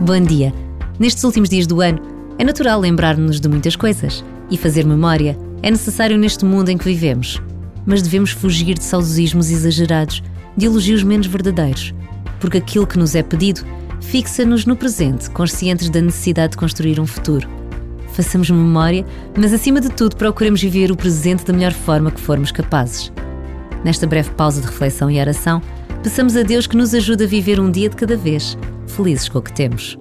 Bom dia! Nestes últimos dias do ano, é natural lembrar-nos de muitas coisas e fazer memória é necessário neste mundo em que vivemos. Mas devemos fugir de saudosismos exagerados, de elogios menos verdadeiros, porque aquilo que nos é pedido fixa-nos no presente, conscientes da necessidade de construir um futuro. Façamos memória, mas acima de tudo procuremos viver o presente da melhor forma que formos capazes. Nesta breve pausa de reflexão e oração, peçamos a Deus que nos ajude a viver um dia de cada vez, felizes com o que temos.